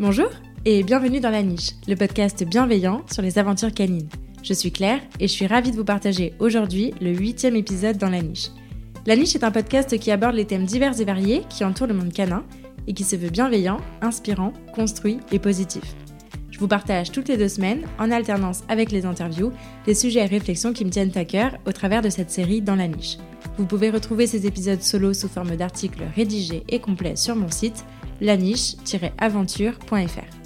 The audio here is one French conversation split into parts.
Bonjour et bienvenue dans La Niche, le podcast bienveillant sur les aventures canines. Je suis Claire et je suis ravie de vous partager aujourd'hui le huitième épisode dans La Niche. La Niche est un podcast qui aborde les thèmes divers et variés qui entourent le monde canin et qui se veut bienveillant, inspirant, construit et positif. Je vous partage toutes les deux semaines, en alternance avec les interviews, les sujets et réflexions qui me tiennent à cœur au travers de cette série dans la niche. Vous pouvez retrouver ces épisodes solo sous forme d'articles rédigés et complets sur mon site laniche-aventure.fr.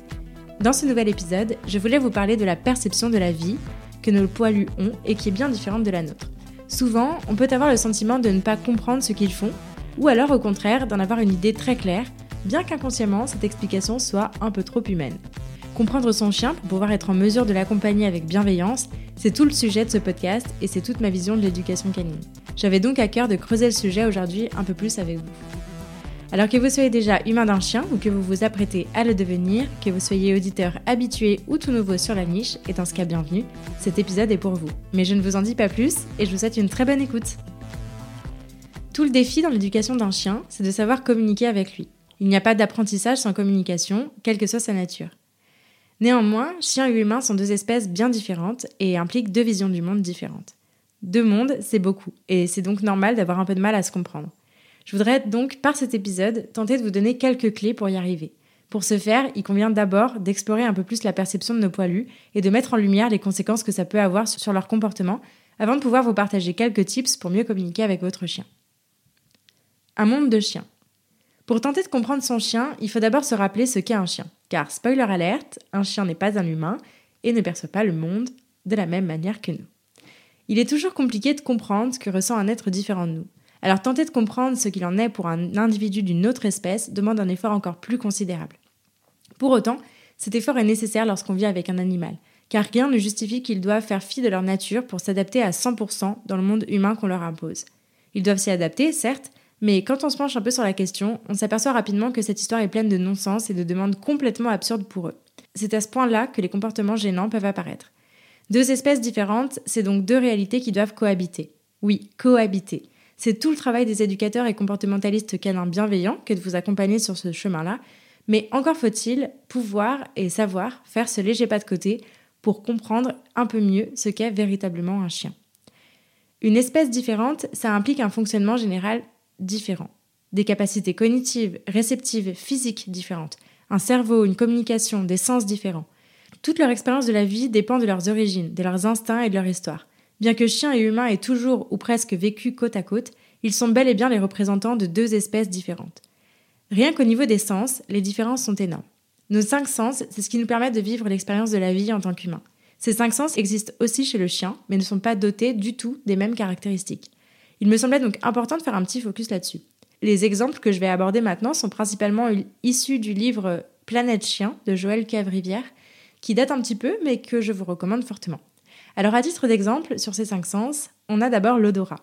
Dans ce nouvel épisode, je voulais vous parler de la perception de la vie que nos poilus ont et qui est bien différente de la nôtre. Souvent, on peut avoir le sentiment de ne pas comprendre ce qu'ils font, ou alors au contraire d'en avoir une idée très claire, bien qu'inconsciemment cette explication soit un peu trop humaine. Comprendre son chien pour pouvoir être en mesure de l'accompagner avec bienveillance, c'est tout le sujet de ce podcast et c'est toute ma vision de l'éducation canine. J'avais donc à cœur de creuser le sujet aujourd'hui un peu plus avec vous. Alors que vous soyez déjà humain d'un chien ou que vous vous apprêtez à le devenir, que vous soyez auditeur habitué ou tout nouveau sur la niche, et dans ce cas bienvenue, cet épisode est pour vous. Mais je ne vous en dis pas plus et je vous souhaite une très bonne écoute. Tout le défi dans l'éducation d'un chien, c'est de savoir communiquer avec lui. Il n'y a pas d'apprentissage sans communication, quelle que soit sa nature. Néanmoins, chien et humain sont deux espèces bien différentes et impliquent deux visions du monde différentes. Deux mondes, c'est beaucoup, et c'est donc normal d'avoir un peu de mal à se comprendre. Je voudrais donc, par cet épisode, tenter de vous donner quelques clés pour y arriver. Pour ce faire, il convient d'abord d'explorer un peu plus la perception de nos poilus et de mettre en lumière les conséquences que ça peut avoir sur leur comportement avant de pouvoir vous partager quelques tips pour mieux communiquer avec votre chien. Un monde de chiens. Pour tenter de comprendre son chien, il faut d'abord se rappeler ce qu'est un chien. Car, spoiler alerte, un chien n'est pas un humain et ne perçoit pas le monde de la même manière que nous. Il est toujours compliqué de comprendre ce que ressent un être différent de nous. Alors tenter de comprendre ce qu'il en est pour un individu d'une autre espèce demande un effort encore plus considérable. Pour autant, cet effort est nécessaire lorsqu'on vit avec un animal, car rien ne justifie qu'ils doivent faire fi de leur nature pour s'adapter à 100% dans le monde humain qu'on leur impose. Ils doivent s'y adapter, certes, mais quand on se penche un peu sur la question, on s'aperçoit rapidement que cette histoire est pleine de non-sens et de demandes complètement absurdes pour eux. C'est à ce point-là que les comportements gênants peuvent apparaître. Deux espèces différentes, c'est donc deux réalités qui doivent cohabiter. Oui, cohabiter. C'est tout le travail des éducateurs et comportementalistes canins bienveillants que de vous accompagner sur ce chemin-là, mais encore faut-il pouvoir et savoir faire ce léger pas de côté pour comprendre un peu mieux ce qu'est véritablement un chien. Une espèce différente, ça implique un fonctionnement général différent, des capacités cognitives, réceptives, physiques différentes, un cerveau, une communication, des sens différents. Toute leur expérience de la vie dépend de leurs origines, de leurs instincts et de leur histoire. Bien que chien et humain aient toujours ou presque vécu côte à côte, ils sont bel et bien les représentants de deux espèces différentes. Rien qu'au niveau des sens, les différences sont énormes. Nos cinq sens, c'est ce qui nous permet de vivre l'expérience de la vie en tant qu'humain. Ces cinq sens existent aussi chez le chien, mais ne sont pas dotés du tout des mêmes caractéristiques. Il me semblait donc important de faire un petit focus là-dessus. Les exemples que je vais aborder maintenant sont principalement issus du livre Planète Chien de Joël Cavrivière, qui date un petit peu, mais que je vous recommande fortement. Alors à titre d'exemple, sur ces cinq sens, on a d'abord l'odorat.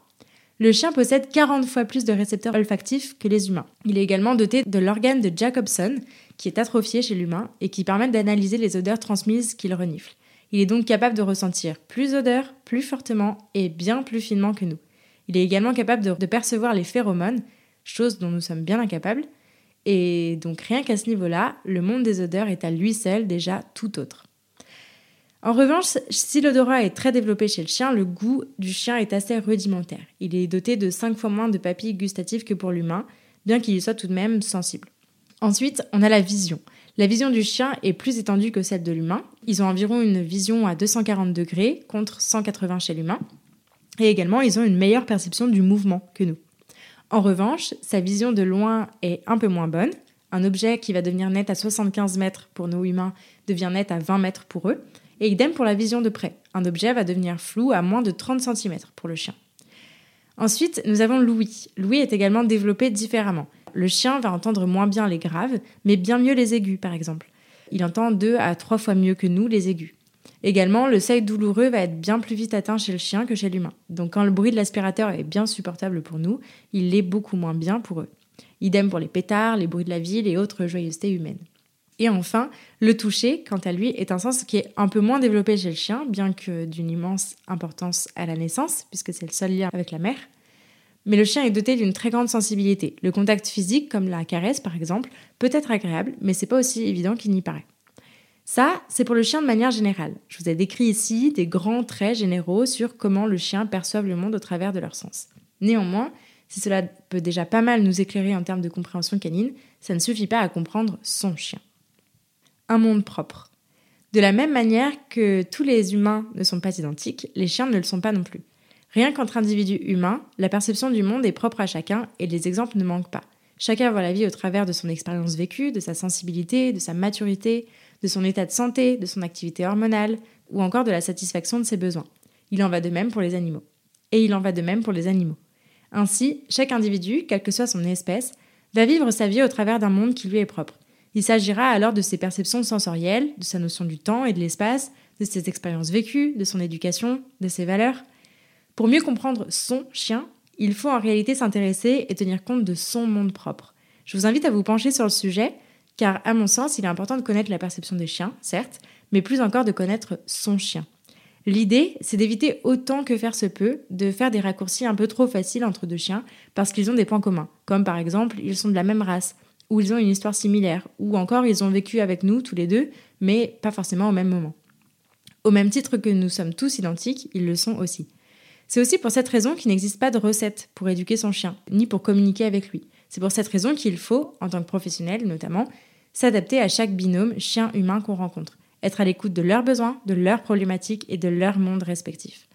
Le chien possède 40 fois plus de récepteurs olfactifs que les humains. Il est également doté de l'organe de Jacobson, qui est atrophié chez l'humain et qui permet d'analyser les odeurs transmises qu'il renifle. Il est donc capable de ressentir plus d'odeurs, plus fortement et bien plus finement que nous. Il est également capable de, percevoir les phéromones, chose dont nous sommes bien incapables, et donc rien qu'à ce niveau-là, le monde des odeurs est à lui seul déjà tout autre. En revanche, si l'odorat est très développé chez le chien, le goût du chien est assez rudimentaire. Il est doté de 5 fois moins de papilles gustatives que pour l'humain, bien qu'il soit tout de même sensible. Ensuite, on a la vision. La vision du chien est plus étendue que celle de l'humain. Ils ont environ une vision à 240 degrés contre 180 chez l'humain. Et également, ils ont une meilleure perception du mouvement que nous. En revanche, sa vision de loin est un peu moins bonne. Un objet qui va devenir net à 75 mètres pour nos humains devient net à 20 mètres pour eux. Et idem pour la vision de près. Un objet va devenir flou à moins de 30 cm pour le chien. Ensuite, nous avons l'ouïe. L'ouïe est également développée différemment. Le chien va entendre moins bien les graves, mais bien mieux les aigus, par exemple. Il entend deux à trois fois mieux que nous les aigus. Également, le seuil douloureux va être bien plus vite atteint chez le chien que chez l'humain. Donc quand le bruit de l'aspirateur est bien supportable pour nous, il l'est beaucoup moins bien pour eux. Idem pour les pétards, les bruits de la ville et autres joyeusetés humaines. Et enfin, le toucher, quant à lui, est un sens qui est un peu moins développé chez le chien, bien que d'une immense importance à la naissance, puisque c'est le seul lien avec la mère. Mais le chien est doté d'une très grande sensibilité. Le contact physique, comme la caresse par exemple, peut être agréable, mais c'est pas aussi évident qu'il n'y paraît. Ça, c'est pour le chien de manière générale. Je vous ai décrit ici des grands traits généraux sur comment le chien perçoit le monde au travers de leur sens. Néanmoins, si cela peut déjà pas mal nous éclairer en termes de compréhension canine, ça ne suffit pas à comprendre son chien. Un monde propre. De la même manière que tous les humains ne sont pas identiques, les chiens ne le sont pas non plus. Rien qu'entre individus humains, la perception du monde est propre à chacun et les exemples ne manquent pas. Chacun voit la vie au travers de son expérience vécue, de sa sensibilité, de sa maturité, de son état de santé, de son activité hormonale ou encore de la satisfaction de ses besoins. Il en va de même pour les animaux. Et il en va de même pour les animaux. Ainsi, chaque individu, quelle que soit son espèce, va vivre sa vie au travers d'un monde qui lui est propre. Il s'agira alors de ses perceptions sensorielles, de sa notion du temps et de l'espace, de ses expériences vécues, de son éducation, de ses valeurs. Pour mieux comprendre son chien, il faut en réalité s'intéresser et tenir compte de son monde propre. Je vous invite à vous pencher sur le sujet, car à mon sens, il est important de connaître la perception des chiens, certes, mais plus encore de connaître son chien. L'idée, c'est d'éviter autant que faire se peut de faire des raccourcis un peu trop faciles entre deux chiens parce qu'ils ont des points communs, comme par exemple ils sont de la même race, ou ils ont une histoire similaire, ou encore ils ont vécu avec nous tous les deux, mais pas forcément au même moment. Au même titre que nous sommes tous identiques, ils le sont aussi. C'est aussi pour cette raison qu'il n'existe pas de recette pour éduquer son chien, ni pour communiquer avec lui. C'est pour cette raison qu'il faut, en tant que professionnel notamment, s'adapter à chaque binôme chien-humain qu'on rencontre, être à l'écoute de leurs besoins, de leurs problématiques et de leur monde respectif.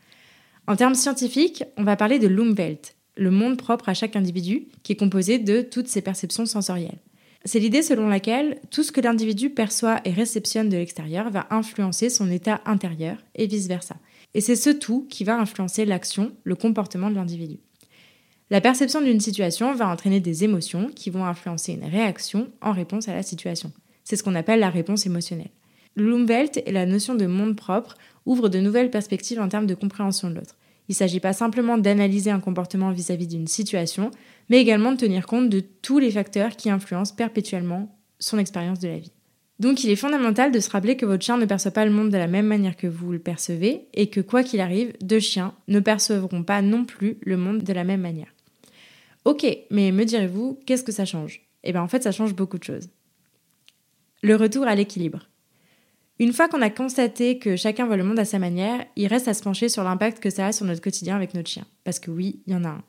En termes scientifiques, on va parler de Lumwelt, le monde propre à chaque individu, qui est composé de toutes ses perceptions sensorielles. C'est l'idée selon laquelle tout ce que l'individu perçoit et réceptionne de l'extérieur va influencer son état intérieur et vice-versa. Et c'est ce tout qui va influencer l'action, le comportement de l'individu. La perception d'une situation va entraîner des émotions qui vont influencer une réaction en réponse à la situation. C'est ce qu'on appelle la réponse émotionnelle. L'Umwelt et la notion de monde propre ouvrent de nouvelles perspectives en termes de compréhension de l'autre. Il ne s'agit pas simplement d'analyser un comportement vis-à-vis d'une situation, mais également de tenir compte de tous les facteurs qui influencent perpétuellement son expérience de la vie. Donc il est fondamental de se rappeler que votre chien ne perçoit pas le monde de la même manière que vous le percevez et que quoi qu'il arrive, deux chiens ne percevront pas non plus le monde de la même manière. Ok, mais me direz-vous, qu'est-ce que ça change? Eh bien en fait ça change beaucoup de choses. Le retour à l'équilibre. Une fois qu'on a constaté que chacun voit le monde à sa manière, il reste à se pencher sur l'impact que ça a sur notre quotidien avec notre chien. Parce que oui, il y en a un.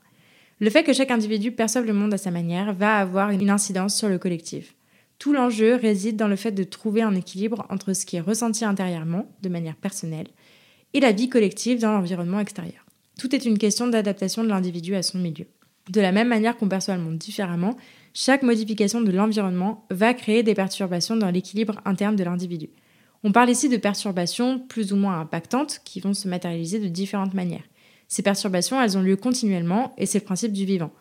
Le fait que chaque individu perçoive le monde à sa manière va avoir une incidence sur le collectif. Tout l'enjeu réside dans le fait de trouver un équilibre entre ce qui est ressenti intérieurement, de manière personnelle, et la vie collective dans l'environnement extérieur. Tout est une question d'adaptation de l'individu à son milieu. De la même manière qu'on perçoit le monde différemment, chaque modification de l'environnement va créer des perturbations dans l'équilibre interne de l'individu. On parle ici de perturbations plus ou moins impactantes qui vont se matérialiser de différentes manières. Ces perturbations, elles ont lieu continuellement et c'est le principe du vivant.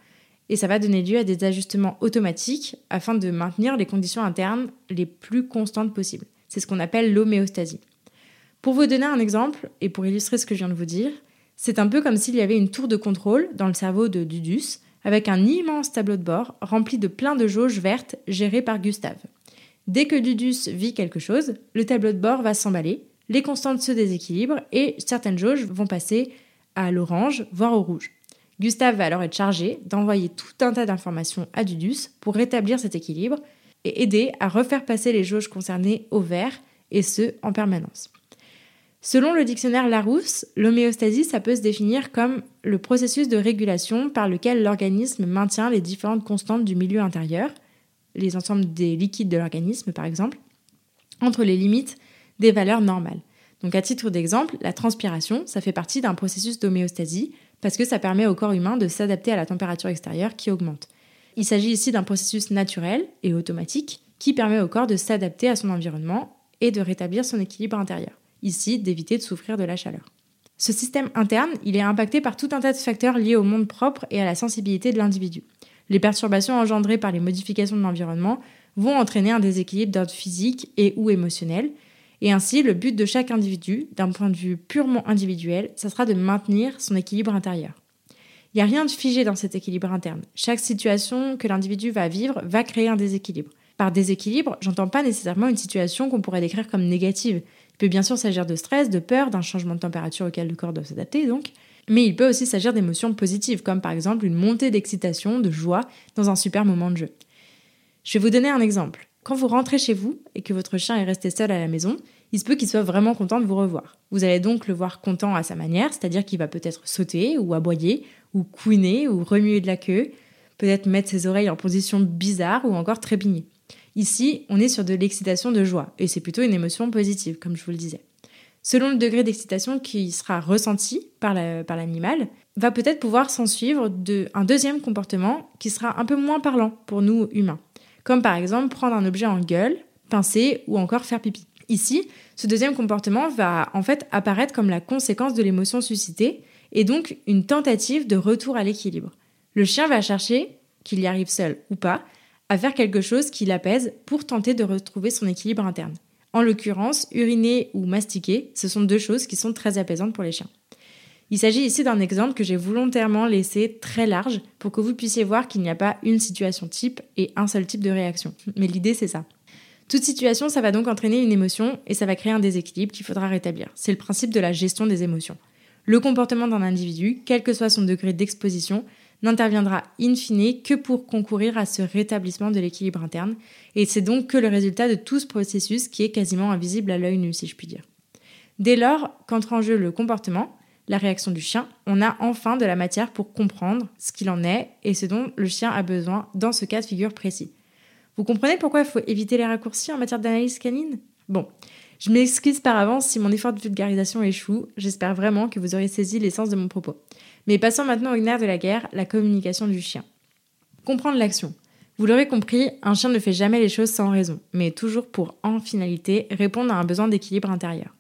Et ça va donner lieu à des ajustements automatiques afin de maintenir les conditions internes les plus constantes possibles. C'est ce qu'on appelle l'homéostasie. Pour vous donner un exemple, et pour illustrer ce que je viens de vous dire, c'est un peu comme s'il y avait une tour de contrôle dans le cerveau de Dudus, avec un immense tableau de bord rempli de plein de jauges vertes gérées par Gustave. Dès que Dudus vit quelque chose, le tableau de bord va s'emballer, les constantes se déséquilibrent et certaines jauges vont passer à l'orange, voire au rouge. Gustave va alors être chargé d'envoyer tout un tas d'informations à Dudus pour rétablir cet équilibre et aider à refaire passer les jauges concernées au vert, et ce, en permanence. Selon le dictionnaire Larousse, l'homéostasie, ça peut se définir comme le processus de régulation par lequel l'organisme maintient les différentes constantes du milieu intérieur, les ensembles des liquides de l'organisme par exemple, entre les limites des valeurs normales. Donc à titre d'exemple, la transpiration, ça fait partie d'un processus d'homéostasie parce que ça permet au corps humain de s'adapter à la température extérieure qui augmente. Il s'agit ici d'un processus naturel et automatique qui permet au corps de s'adapter à son environnement et de rétablir son équilibre intérieur. Ici, d'éviter de souffrir de la chaleur. Ce système interne, il est impacté par tout un tas de facteurs liés au monde propre et à la sensibilité de l'individu. Les perturbations engendrées par les modifications de l'environnement vont entraîner un déséquilibre d'ordre physique et ou émotionnel. Et ainsi, le but de chaque individu, d'un point de vue purement individuel, ça sera de maintenir son équilibre intérieur. Il n'y a rien de figé dans cet équilibre interne. Chaque situation que l'individu va vivre va créer un déséquilibre. Par déséquilibre, j'entends pas nécessairement une situation qu'on pourrait décrire comme négative. Il peut bien sûr s'agir de stress, de peur, d'un changement de température auquel le corps doit s'adapter donc, Mais il peut aussi s'agir d'émotions positives, comme par exemple une montée d'excitation, de joie dans un super moment de jeu. Je vais vous donner un exemple. Quand vous rentrez chez vous et que votre chien est resté seul à la maison, il se peut qu'il soit vraiment content de vous revoir. Vous allez donc le voir content à sa manière, c'est-à-dire qu'il va peut-être sauter ou aboyer, ou couiner, ou remuer de la queue, peut-être mettre ses oreilles en position bizarre ou encore trépigner. Ici, on est sur de l'excitation de joie, et c'est plutôt une émotion positive, comme je vous le disais. Selon le degré d'excitation qui sera ressenti par l'animal, va peut-être pouvoir s'en suivre de, deuxième comportement qui sera un peu moins parlant pour nous humains, comme par exemple prendre un objet en gueule, pincer ou encore faire pipi. Ici, ce deuxième comportement va en fait apparaître comme la conséquence de l'émotion suscitée et donc une tentative de retour à l'équilibre. Le chien va chercher, qu'il y arrive seul ou pas, à faire quelque chose qui l'apaise pour tenter de retrouver son équilibre interne. En l'occurrence, uriner ou mastiquer, ce sont deux choses qui sont très apaisantes pour les chiens. Il s'agit ici d'un exemple que j'ai volontairement laissé très large pour que vous puissiez voir qu'il n'y a pas une situation type et un seul type de réaction. Mais l'idée, c'est ça. Toute situation, ça va donc entraîner une émotion et ça va créer un déséquilibre qu'il faudra rétablir. C'est le principe de la gestion des émotions. Le comportement d'un individu, quel que soit son degré d'exposition, n'interviendra in fine que pour concourir à ce rétablissement de l'équilibre interne, et c'est donc que le résultat de tout ce processus qui est quasiment invisible à l'œil nu, si je puis dire. Dès lors qu'entre en jeu le comportement, la réaction du chien, on a enfin de la matière pour comprendre ce qu'il en est et ce dont le chien a besoin dans ce cas de figure précis. Vous comprenez pourquoi il faut éviter les raccourcis en matière d'analyse canine? Bon, je m'excuse par avance si mon effort de vulgarisation échoue, j'espère vraiment que vous aurez saisi l'essence de mon propos. Mais passons maintenant au nerf de la guerre, la communication du chien. Comprendre l'action. Vous l'aurez compris, un chien ne fait jamais les choses sans raison, mais toujours pour, en finalité, répondre à un besoin d'équilibre intérieur.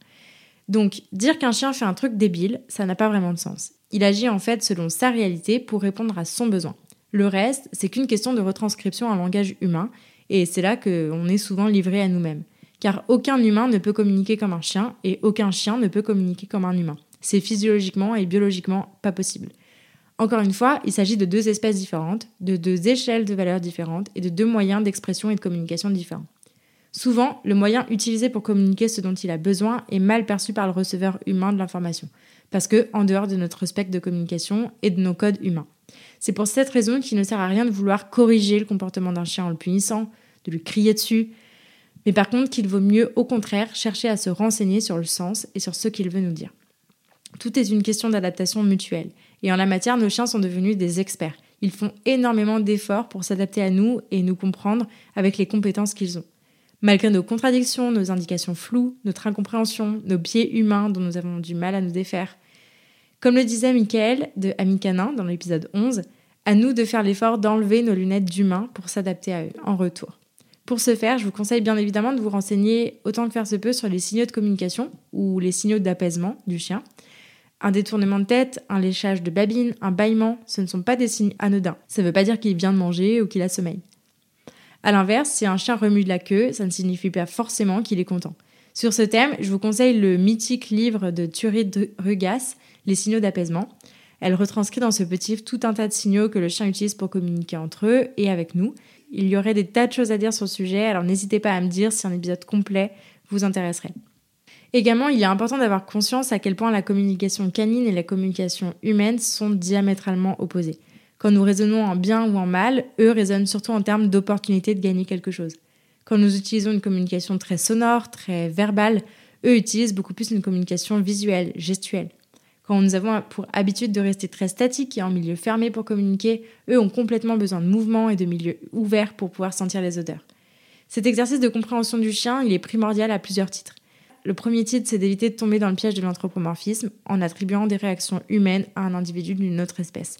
Donc, dire qu'un chien fait un truc débile, ça n'a pas vraiment de sens. Il agit en fait selon sa réalité pour répondre à son besoin. Le reste, c'est qu'une question de retranscription en langage humain, et c'est là qu'on est souvent livré à nous-mêmes. Car aucun humain ne peut communiquer comme un chien, et aucun chien ne peut communiquer comme un humain. C'est physiologiquement et biologiquement pas possible. Encore une fois, il s'agit de deux espèces différentes, de deux échelles de valeurs différentes et de deux moyens d'expression et de communication différents. Souvent, le moyen utilisé pour communiquer ce dont il a besoin est mal perçu par le receveur humain de l'information, parce que en dehors de notre spectre de communication et de nos codes humains. C'est pour cette raison qu'il ne sert à rien de vouloir corriger le comportement d'un chien en le punissant, de lui crier dessus, mais par contre qu'il vaut mieux au contraire chercher à se renseigner sur le sens et sur ce qu'il veut nous dire. Tout est une question d'adaptation mutuelle, et en la matière, nos chiens sont devenus des experts. Ils font énormément d'efforts pour s'adapter à nous et nous comprendre avec les compétences qu'ils ont. Malgré nos contradictions, nos indications floues, notre incompréhension, nos biais humains dont nous avons du mal à nous défaire, comme le disait Michael de Ami Canin dans l'épisode 11, à nous de faire l'effort d'enlever nos lunettes d'humain pour s'adapter à eux en retour. Pour ce faire, je vous conseille bien évidemment de vous renseigner autant que faire se peut sur les signaux de communication ou les signaux d'apaisement du chien. Un détournement de tête, un léchage de babine, un bâillement, ce ne sont pas des signes anodins. Ça ne veut pas dire qu'il vient de manger ou qu'il a sommeil. A l'inverse, si un chien remue de la queue, ça ne signifie pas forcément qu'il est content. Sur ce thème, je vous conseille le mythique livre de Thurid Rugas, Les signaux d'apaisement. Elle retranscrit dans ce petit livre tout un tas de signaux que le chien utilise pour communiquer entre eux et avec nous. Il y aurait des tas de choses à dire sur le sujet, alors n'hésitez pas à me dire si un épisode complet vous intéresserait. Également, il est important d'avoir conscience à quel point la communication canine et la communication humaine sont diamétralement opposées. Quand nous raisonnons en bien ou en mal, eux raisonnent surtout en termes d'opportunité de gagner quelque chose. Quand nous utilisons une communication très sonore, très verbale, eux utilisent beaucoup plus une communication visuelle, gestuelle. Quand nous avons pour habitude de rester très statiques et en milieu fermé pour communiquer, eux ont complètement besoin de mouvement et de milieux ouverts pour pouvoir sentir les odeurs. Cet exercice de compréhension du chien, il est primordial à plusieurs titres. Le premier titre, c'est d'éviter de tomber dans le piège de l'anthropomorphisme en attribuant des réactions humaines à un individu d'une autre espèce,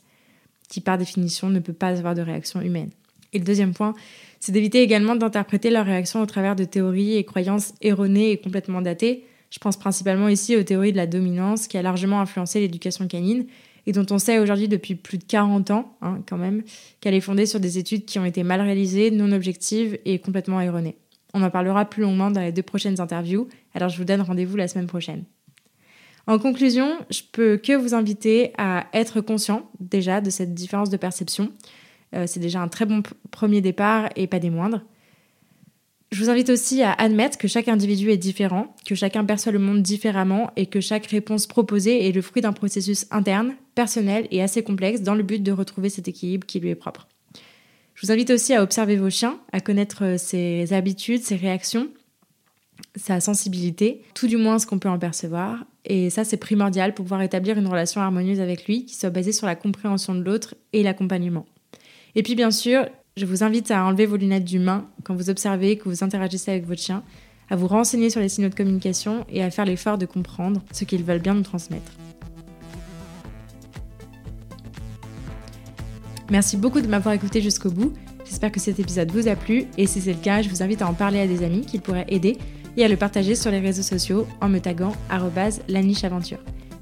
qui par définition ne peut pas avoir de réaction humaine. Et le deuxième point, c'est d'éviter également d'interpréter leurs réactions au travers de théories et croyances erronées et complètement datées. Je pense principalement ici aux théories de la dominance qui a largement influencé l'éducation canine et dont on sait aujourd'hui depuis plus de 40 ans, hein, quand même, qu'elle est fondée sur des études qui ont été mal réalisées, non objectives et complètement erronées. On en parlera plus longuement dans les deux prochaines interviews, alors je vous donne rendez-vous la semaine prochaine. En conclusion, je peux que vous inviter à être conscient déjà de cette différence de perception, euh, c'est déjà un très bon premier départ et pas des moindres. Je vous invite aussi à admettre que chaque individu est différent, que chacun perçoit le monde différemment et que chaque réponse proposée est le fruit d'un processus interne, personnel et assez complexe dans le but de retrouver cet équilibre qui lui est propre. Je vous invite aussi à observer vos chiens, à connaître euh, ses habitudes, ses réactions, sa sensibilité, tout du moins ce qu'on peut en percevoir. Et ça, c'est primordial pour pouvoir établir une relation harmonieuse avec lui qui soit basée sur la compréhension de l'autre et l'accompagnement. Et puis, bien sûr, je vous invite à enlever vos lunettes d'humain quand vous observez, que vous interagissez avec votre chien, à vous renseigner sur les signaux de communication et à faire l'effort de comprendre ce qu'ils veulent bien nous transmettre. Merci beaucoup de m'avoir écouté jusqu'au bout. J'espère que cet épisode vous a plu et si c'est le cas, je vous invite à en parler à des amis qui pourraient aider et à le partager sur les réseaux sociaux en me taguant @lanicheaventure.